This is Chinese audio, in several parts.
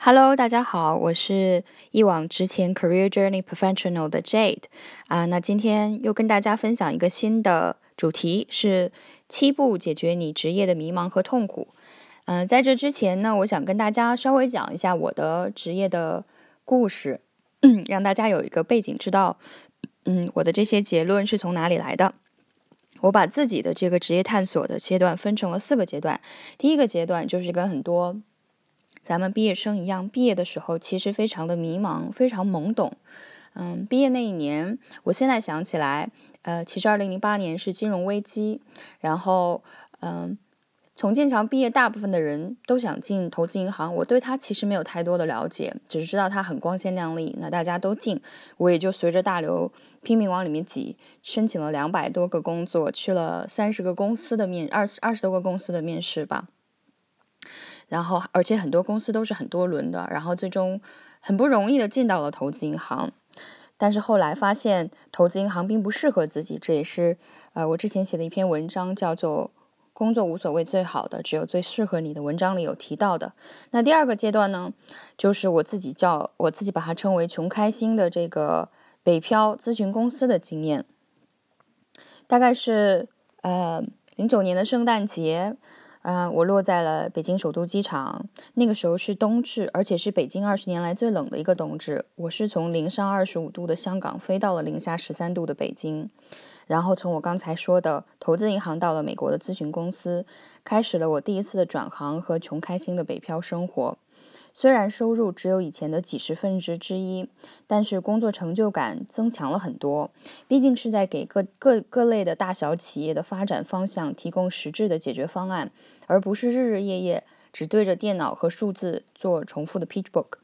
Hello，大家好，我是一往直前 Career Journey Professional 的 Jade 啊。那今天又跟大家分享一个新的主题，是七步解决你职业的迷茫和痛苦。嗯，在这之前呢，我想跟大家稍微讲一下我的职业的故事，让大家有一个背景，知道嗯我的这些结论是从哪里来的。我把自己的这个职业探索的阶段分成了四个阶段，第一个阶段就是跟很多。咱们毕业生一样，毕业的时候其实非常的迷茫，非常懵懂。嗯，毕业那一年，我现在想起来，呃，其实二零零八年是金融危机。然后，嗯，从剑桥毕业，大部分的人都想进投资银行。我对他其实没有太多的了解，只是知道他很光鲜亮丽。那大家都进，我也就随着大流拼命往里面挤，申请了两百多个工作，去了三十个公司的面，二十二十多个公司的面试吧。然后，而且很多公司都是很多轮的，然后最终很不容易的进到了投资银行，但是后来发现投资银行并不适合自己，这也是呃我之前写的一篇文章，叫做《工作无所谓最好的，只有最适合你的》文章里有提到的。那第二个阶段呢，就是我自己叫我自己把它称为“穷开心”的这个北漂咨询公司的经验，大概是呃零九年的圣诞节。啊，我落在了北京首都机场。那个时候是冬至，而且是北京二十年来最冷的一个冬至。我是从零上二十五度的香港飞到了零下十三度的北京，然后从我刚才说的投资银行到了美国的咨询公司，开始了我第一次的转行和穷开心的北漂生活。虽然收入只有以前的几十分之之一，但是工作成就感增强了很多。毕竟是在给各各各类的大小企业的发展方向提供实质的解决方案，而不是日日夜夜只对着电脑和数字做重复的 pitch book。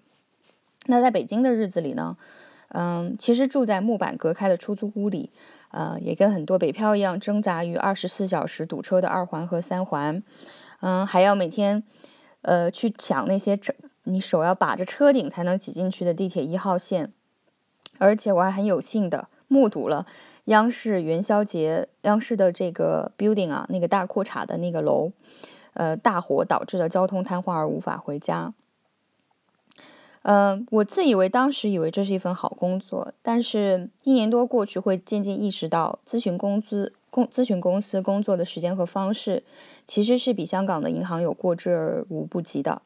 那在北京的日子里呢？嗯，其实住在木板隔开的出租屋里，呃，也跟很多北漂一样挣扎于二十四小时堵车的二环和三环。嗯，还要每天呃去抢那些整。你手要把着车顶才能挤进去的地铁一号线，而且我还很有幸的目睹了央视元宵节央视的这个 building 啊，那个大裤衩的那个楼，呃，大火导致的交通瘫痪而无法回家。嗯，我自以为当时以为这是一份好工作，但是一年多过去，会渐渐意识到咨询公司公咨询公司工作的时间和方式，其实是比香港的银行有过之而无不及的。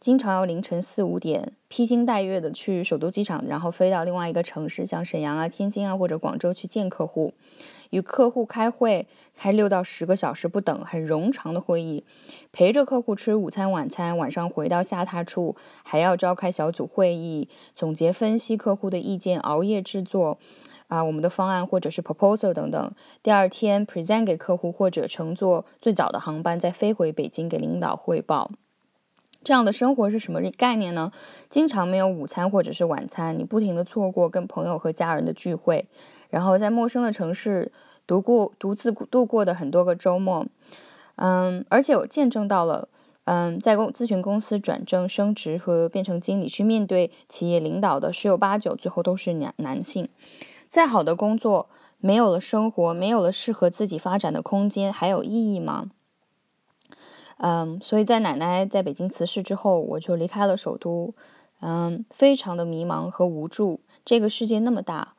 经常要凌晨四五点披星戴月的去首都机场，然后飞到另外一个城市，像沈阳啊、天津啊或者广州去见客户，与客户开会，开六到十个小时不等，很冗长的会议，陪着客户吃午餐、晚餐，晚上回到下榻处，还要召开小组会议，总结分析客户的意见，熬夜制作啊我们的方案或者是 proposal 等等，第二天 present 给客户，或者乘坐最早的航班再飞回北京给领导汇报。这样的生活是什么概念呢？经常没有午餐或者是晚餐，你不停的错过跟朋友和家人的聚会，然后在陌生的城市独过独自度过的很多个周末，嗯，而且我见证到了，嗯，在公咨询公司转正升职和变成经理去面对企业领导的十有八九最后都是男男性。再好的工作，没有了生活，没有了适合自己发展的空间，还有意义吗？嗯，所以在奶奶在北京辞世之后，我就离开了首都，嗯，非常的迷茫和无助。这个世界那么大，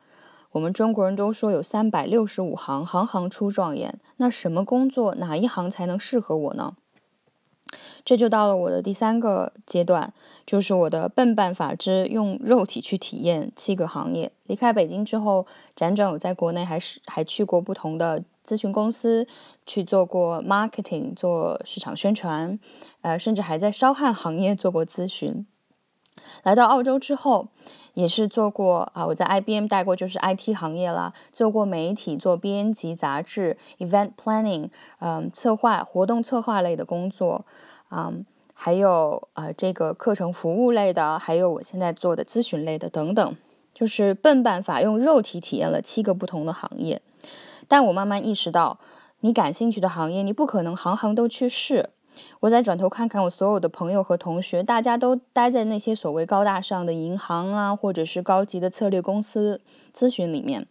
我们中国人都说有三百六十五行，行行出状元。那什么工作，哪一行才能适合我呢？这就到了我的第三个阶段，就是我的笨办法之用肉体去体验七个行业。离开北京之后，辗转我在国内还是还去过不同的。咨询公司去做过 marketing，做市场宣传，呃，甚至还在烧焊行业做过咨询。来到澳洲之后，也是做过啊，我在 IBM 待过，就是 IT 行业啦，做过媒体，做编辑、杂志、event planning，嗯，策划活动策划类的工作，嗯，还有啊这个课程服务类的，还有我现在做的咨询类的等等，就是笨办法用肉体体验了七个不同的行业。但我慢慢意识到，你感兴趣的行业，你不可能行行都去试。我再转头看看我所有的朋友和同学，大家都待在那些所谓高大上的银行啊，或者是高级的策略公司咨询里面。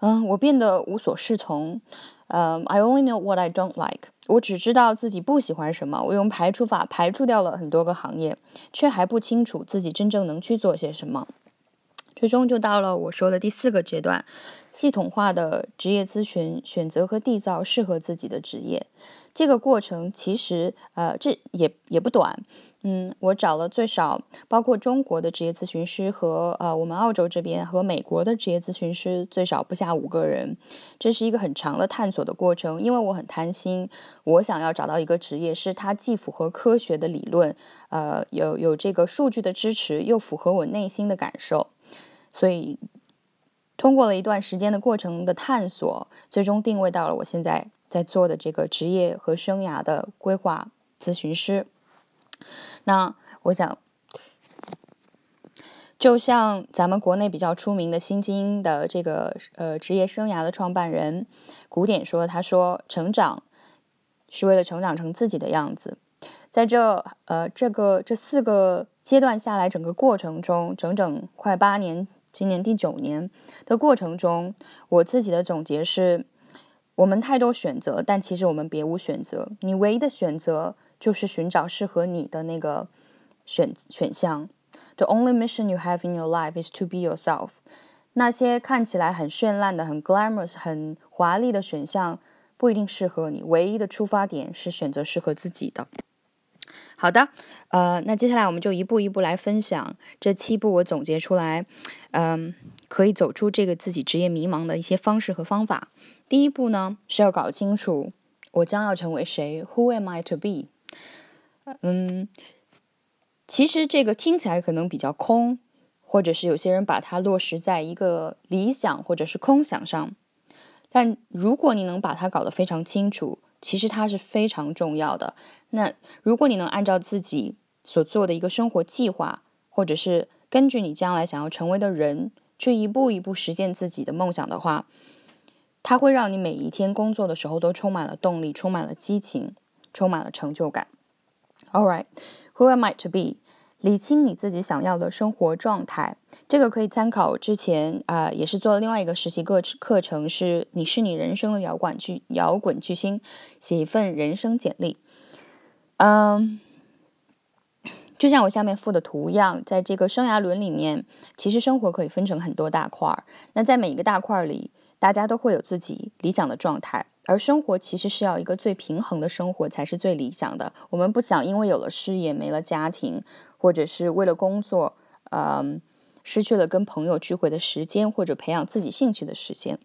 嗯，我变得无所适从。嗯，I only know what I don't like。我只知道自己不喜欢什么。我用排除法排除掉了很多个行业，却还不清楚自己真正能去做些什么。最终就到了我说的第四个阶段：系统化的职业咨询，选择和缔造适合自己的职业。这个过程其实，呃，这也也不短。嗯，我找了最少包括中国的职业咨询师和呃我们澳洲这边和美国的职业咨询师最少不下五个人，这是一个很长的探索的过程。因为我很贪心，我想要找到一个职业是它既符合科学的理论，呃有有这个数据的支持，又符合我内心的感受。所以通过了一段时间的过程的探索，最终定位到了我现在在做的这个职业和生涯的规划咨询师。那我想，就像咱们国内比较出名的新精英的这个呃职业生涯的创办人古典说，他说成长是为了成长成自己的样子。在这呃这个这四个阶段下来，整个过程中，整整快八年，今年第九年的过程中，我自己的总结是：我们太多选择，但其实我们别无选择。你唯一的选择。就是寻找适合你的那个选选项。The only mission you have in your life is to be yourself。那些看起来很绚烂的、很 glamorous、很华丽的选项不一定适合你。唯一的出发点是选择适合自己的。好的，呃，那接下来我们就一步一步来分享这七步我总结出来，嗯，可以走出这个自己职业迷茫的一些方式和方法。第一步呢是要搞清楚我将要成为谁，Who am I to be？嗯，其实这个听起来可能比较空，或者是有些人把它落实在一个理想或者是空想上。但如果你能把它搞得非常清楚，其实它是非常重要的。那如果你能按照自己所做的一个生活计划，或者是根据你将来想要成为的人，去一步一步实现自己的梦想的话，它会让你每一天工作的时候都充满了动力，充满了激情，充满了成就感。All right, who am I to be？理清你自己想要的生活状态，这个可以参考之前啊，也是做了另外一个实习课课程，是你是你人生的摇滚巨摇滚巨星，写一份人生简历。嗯，就像我下面附的图一样，在这个生涯轮里面，其实生活可以分成很多大块儿。那在每一个大块儿里，大家都会有自己理想的状态。而生活其实是要一个最平衡的生活才是最理想的。我们不想因为有了事业没了家庭，或者是为了工作，嗯，失去了跟朋友聚会的时间，或者培养自己兴趣的时间。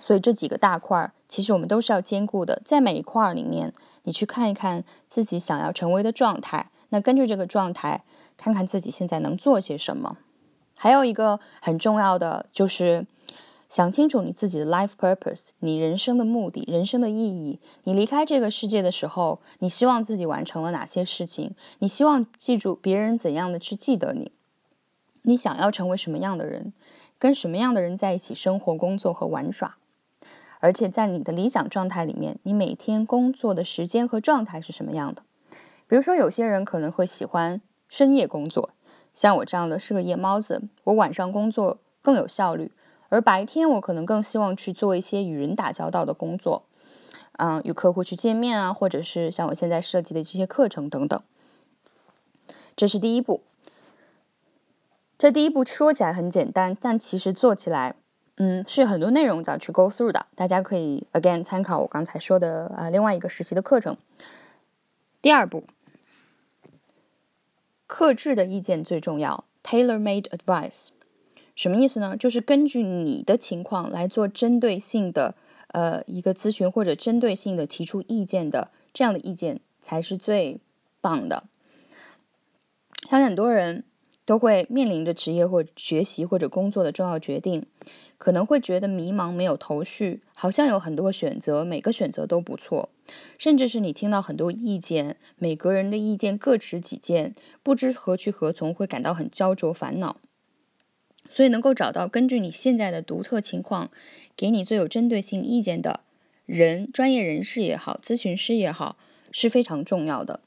所以这几个大块儿，其实我们都是要兼顾的。在每一块儿里面，你去看一看自己想要成为的状态，那根据这个状态，看看自己现在能做些什么。还有一个很重要的就是。想清楚你自己的 life purpose，你人生的目的、人生的意义。你离开这个世界的时候，你希望自己完成了哪些事情？你希望记住别人怎样的去记得你？你想要成为什么样的人？跟什么样的人在一起生活、工作和玩耍？而且在你的理想状态里面，你每天工作的时间和状态是什么样的？比如说，有些人可能会喜欢深夜工作，像我这样的是个夜猫子，我晚上工作更有效率。而白天我可能更希望去做一些与人打交道的工作，嗯，与客户去见面啊，或者是像我现在设计的这些课程等等。这是第一步。这第一步说起来很简单，但其实做起来，嗯，是很多内容要去 go through 的。大家可以 again 参考我刚才说的啊另外一个实习的课程。第二步，克制的意见最重要，tailor-made advice。什么意思呢？就是根据你的情况来做针对性的，呃，一个咨询或者针对性的提出意见的，这样的意见才是最棒的。相信很多人都会面临着职业或学习或者工作的重要决定，可能会觉得迷茫、没有头绪，好像有很多选择，每个选择都不错，甚至是你听到很多意见，每个人的意见各持己见，不知何去何从，会感到很焦灼、烦恼。所以，能够找到根据你现在的独特情况，给你最有针对性意见的人，专业人士也好，咨询师也好，是非常重要的。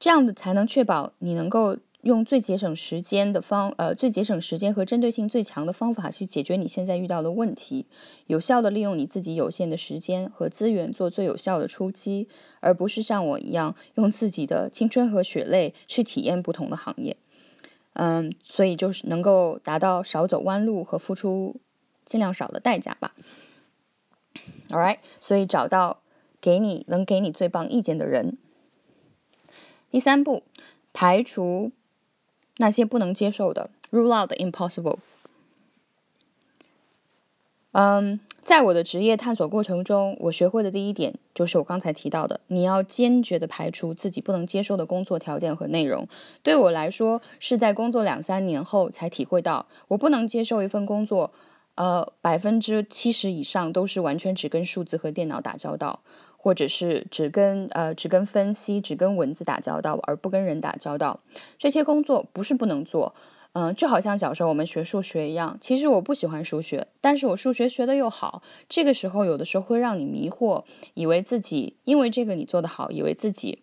这样的才能确保你能够用最节省时间的方，呃，最节省时间和针对性最强的方法去解决你现在遇到的问题，有效的利用你自己有限的时间和资源做最有效的出击，而不是像我一样用自己的青春和血泪去体验不同的行业。嗯，所以就是能够达到少走弯路和付出尽量少的代价吧。All right，所以找到给你能给你最棒意见的人。第三步，排除。那些不能接受的，rule out the impossible。嗯，在我的职业探索过程中，我学会的第一点就是我刚才提到的，你要坚决的排除自己不能接受的工作条件和内容。对我来说，是在工作两三年后才体会到，我不能接受一份工作，呃，百分之七十以上都是完全只跟数字和电脑打交道。或者是只跟呃只跟分析、只跟文字打交道，而不跟人打交道，这些工作不是不能做，嗯，就好像小时候我们学数学一样。其实我不喜欢数学，但是我数学学的又好。这个时候有的时候会让你迷惑，以为自己因为这个你做得好，以为自己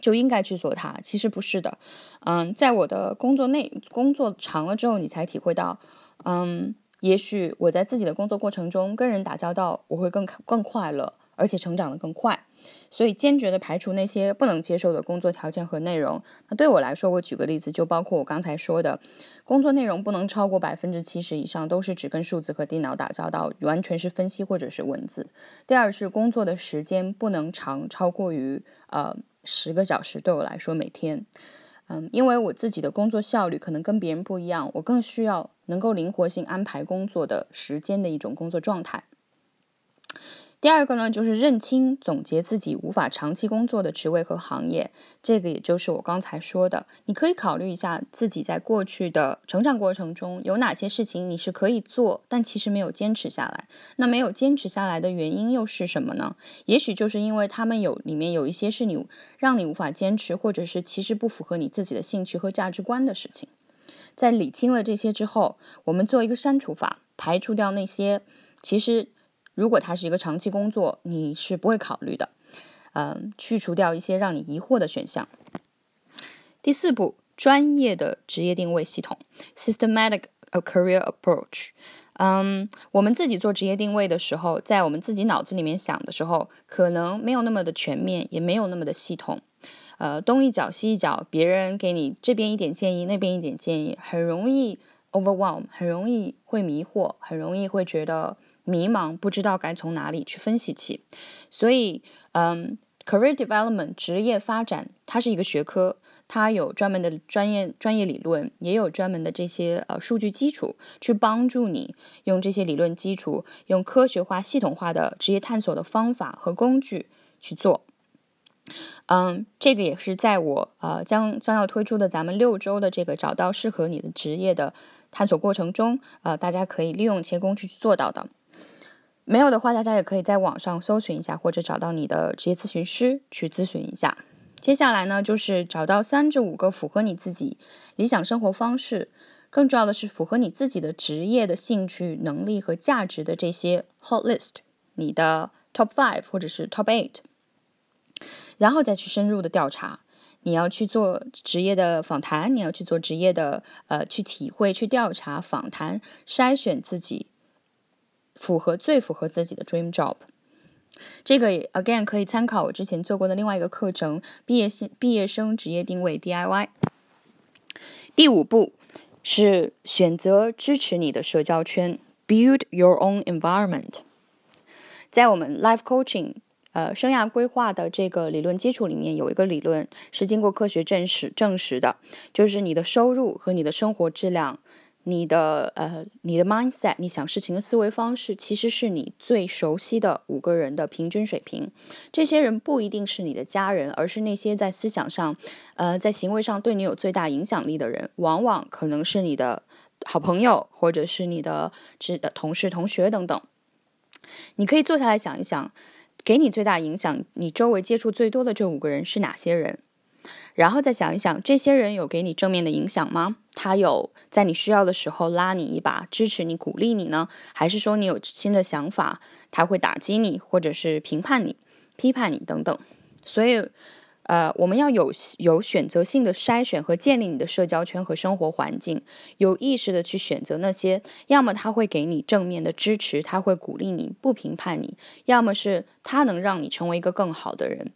就应该去做它。其实不是的，嗯，在我的工作内工作长了之后，你才体会到，嗯，也许我在自己的工作过程中跟人打交道，我会更更快乐。而且成长的更快，所以坚决的排除那些不能接受的工作条件和内容。那对我来说，我举个例子，就包括我刚才说的，工作内容不能超过百分之七十以上都是只跟数字和电脑打交道，完全是分析或者是文字。第二是工作的时间不能长超过于呃十个小时，对我来说每天，嗯，因为我自己的工作效率可能跟别人不一样，我更需要能够灵活性安排工作的时间的一种工作状态。第二个呢，就是认清、总结自己无法长期工作的职位和行业。这个也就是我刚才说的，你可以考虑一下自己在过去的成长过程中有哪些事情你是可以做，但其实没有坚持下来。那没有坚持下来的原因又是什么呢？也许就是因为他们有里面有一些是你让你无法坚持，或者是其实不符合你自己的兴趣和价值观的事情。在理清了这些之后，我们做一个删除法，排除掉那些其实。如果它是一个长期工作，你是不会考虑的，嗯，去除掉一些让你疑惑的选项。第四步，专业的职业定位系统 （systematic career approach）。嗯，我们自己做职业定位的时候，在我们自己脑子里面想的时候，可能没有那么的全面，也没有那么的系统。呃，东一脚西一脚，别人给你这边一点建议，那边一点建议，很容易 overwhelm，很容易会迷惑，很容易会觉得。迷茫，不知道该从哪里去分析起，所以，嗯，career development 职业发展，它是一个学科，它有专门的专业专业理论，也有专门的这些呃数据基础，去帮助你用这些理论基础，用科学化、系统化的职业探索的方法和工具去做。嗯，这个也是在我呃将将要推出的咱们六周的这个找到适合你的职业的探索过程中，呃，大家可以利用这些工具去做到的。没有的话，大家也可以在网上搜寻一下，或者找到你的职业咨询师去咨询一下。接下来呢，就是找到三至五个符合你自己理想生活方式，更重要的是符合你自己的职业的兴趣、能力和价值的这些 hot list，你的 top five 或者是 top eight，然后再去深入的调查。你要去做职业的访谈，你要去做职业的呃去体会、去调查、访谈、筛选自己。符合最符合自己的 dream job，这个 again 可以参考我之前做过的另外一个课程——毕业生毕业生职业定位 DIY。第五步是选择支持你的社交圈，build your own environment。在我们 life coaching 呃生涯规划的这个理论基础里面，有一个理论是经过科学证实证实的，就是你的收入和你的生活质量。你的呃，你的 mindset，你想事情的思维方式，其实是你最熟悉的五个人的平均水平。这些人不一定是你的家人，而是那些在思想上，呃，在行为上对你有最大影响力的人，往往可能是你的好朋友，或者是你的职同事、同学等等。你可以坐下来想一想，给你最大影响、你周围接触最多的这五个人是哪些人？然后再想一想，这些人有给你正面的影响吗？他有在你需要的时候拉你一把，支持你、鼓励你呢？还是说你有新的想法，他会打击你，或者是评判你、批判你等等？所以，呃，我们要有有选择性的筛选和建立你的社交圈和生活环境，有意识的去选择那些，要么他会给你正面的支持，他会鼓励你，不评判你；要么是他能让你成为一个更好的人。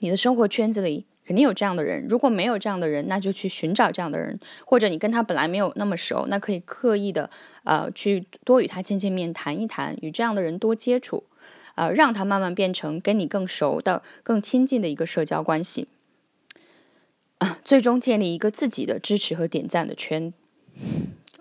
你的生活圈子里肯定有这样的人，如果没有这样的人，那就去寻找这样的人，或者你跟他本来没有那么熟，那可以刻意的呃去多与他见见面，谈一谈，与这样的人多接触。呃，让他慢慢变成跟你更熟的、更亲近的一个社交关系，啊，最终建立一个自己的支持和点赞的圈。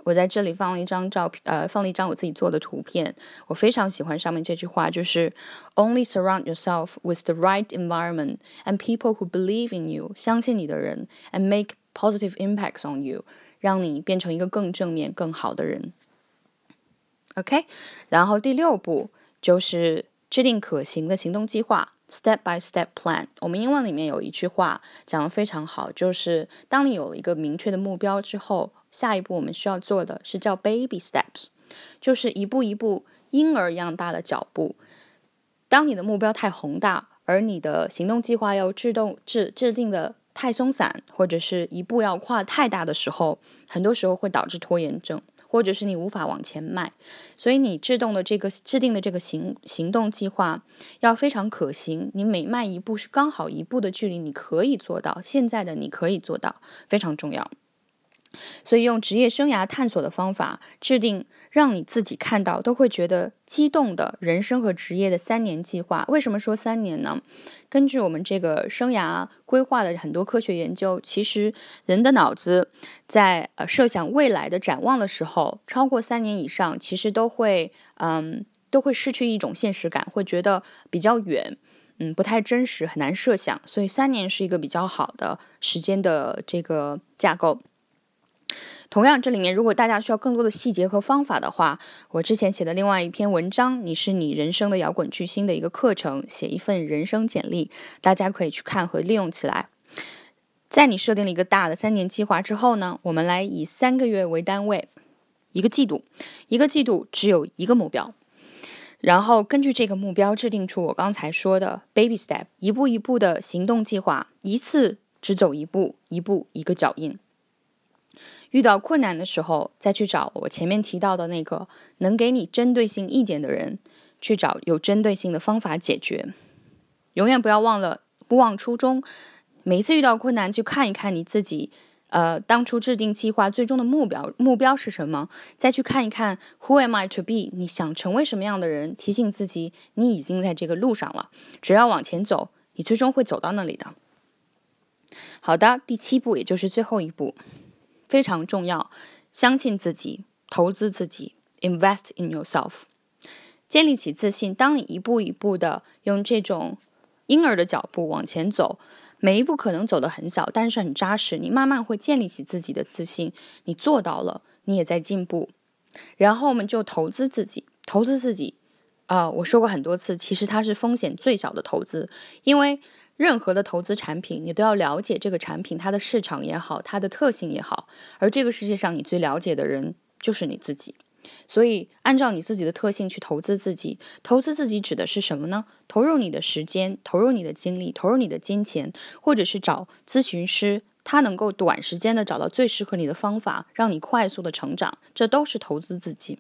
我在这里放了一张照片，呃，放了一张我自己做的图片。我非常喜欢上面这句话，就是 “Only surround yourself with the right environment and people who believe in you，相信你的人，and make positive impacts on you，让你变成一个更正面、更好的人。OK，然后第六步就是。制定可行的行动计划，step by step plan。我们英文里面有一句话讲的非常好，就是当你有了一个明确的目标之后，下一步我们需要做的是叫 baby steps，就是一步一步婴儿一样大的脚步。当你的目标太宏大，而你的行动计划要制动制制定的太松散，或者是一步要跨太大的时候，很多时候会导致拖延症。或者是你无法往前迈，所以你制动的这个制定的这个行行动计划要非常可行。你每迈一步是刚好一步的距离，你可以做到。现在的你可以做到，非常重要。所以用职业生涯探索的方法制定。让你自己看到都会觉得激动的人生和职业的三年计划。为什么说三年呢？根据我们这个生涯规划的很多科学研究，其实人的脑子在呃设想未来的展望的时候，超过三年以上，其实都会嗯都会失去一种现实感，会觉得比较远，嗯不太真实，很难设想。所以三年是一个比较好的时间的这个架构。同样，这里面如果大家需要更多的细节和方法的话，我之前写的另外一篇文章《你是你人生的摇滚巨星》的一个课程，写一份人生简历，大家可以去看和利用起来。在你设定了一个大的三年计划之后呢，我们来以三个月为单位，一个季度，一个季度只有一个目标，然后根据这个目标制定出我刚才说的 baby step，一步一步的行动计划，一次只走一步，一步一个脚印。遇到困难的时候，再去找我前面提到的那个能给你针对性意见的人，去找有针对性的方法解决。永远不要忘了不忘初衷。每一次遇到困难，去看一看你自己，呃，当初制定计划最终的目标目标是什么？再去看一看 Who am I to be？你想成为什么样的人？提醒自己，你已经在这个路上了。只要往前走，你最终会走到那里的。好的，第七步，也就是最后一步。非常重要，相信自己，投资自己，invest in yourself，建立起自信。当你一步一步的用这种婴儿的脚步往前走，每一步可能走得很小，但是很扎实。你慢慢会建立起自己的自信，你做到了，你也在进步。然后我们就投资自己，投资自己。啊，我说过很多次，其实它是风险最小的投资，因为。任何的投资产品，你都要了解这个产品它的市场也好，它的特性也好。而这个世界上你最了解的人就是你自己，所以按照你自己的特性去投资自己。投资自己指的是什么呢？投入你的时间，投入你的精力，投入你的金钱，或者是找咨询师，他能够短时间的找到最适合你的方法，让你快速的成长，这都是投资自己。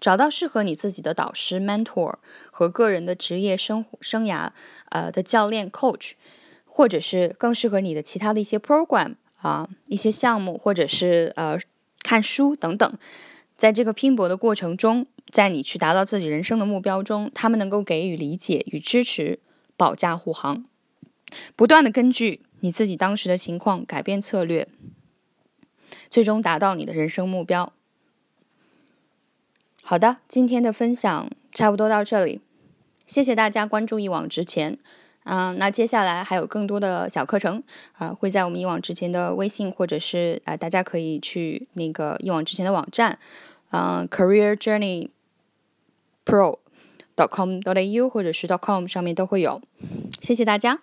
找到适合你自己的导师 mentor 和个人的职业生生涯呃的教练 coach，或者是更适合你的其他的一些 program 啊一些项目，或者是呃看书等等，在这个拼搏的过程中，在你去达到自己人生的目标中，他们能够给予理解与支持，保驾护航，不断的根据你自己当时的情况改变策略，最终达到你的人生目标。好的，今天的分享差不多到这里，谢谢大家关注一往直前。嗯，那接下来还有更多的小课程啊，会在我们一往直前的微信，或者是啊，大家可以去那个一往直前的网站，嗯，career journey pro dot com dot au 或者是 dot com 上面都会有。谢谢大家。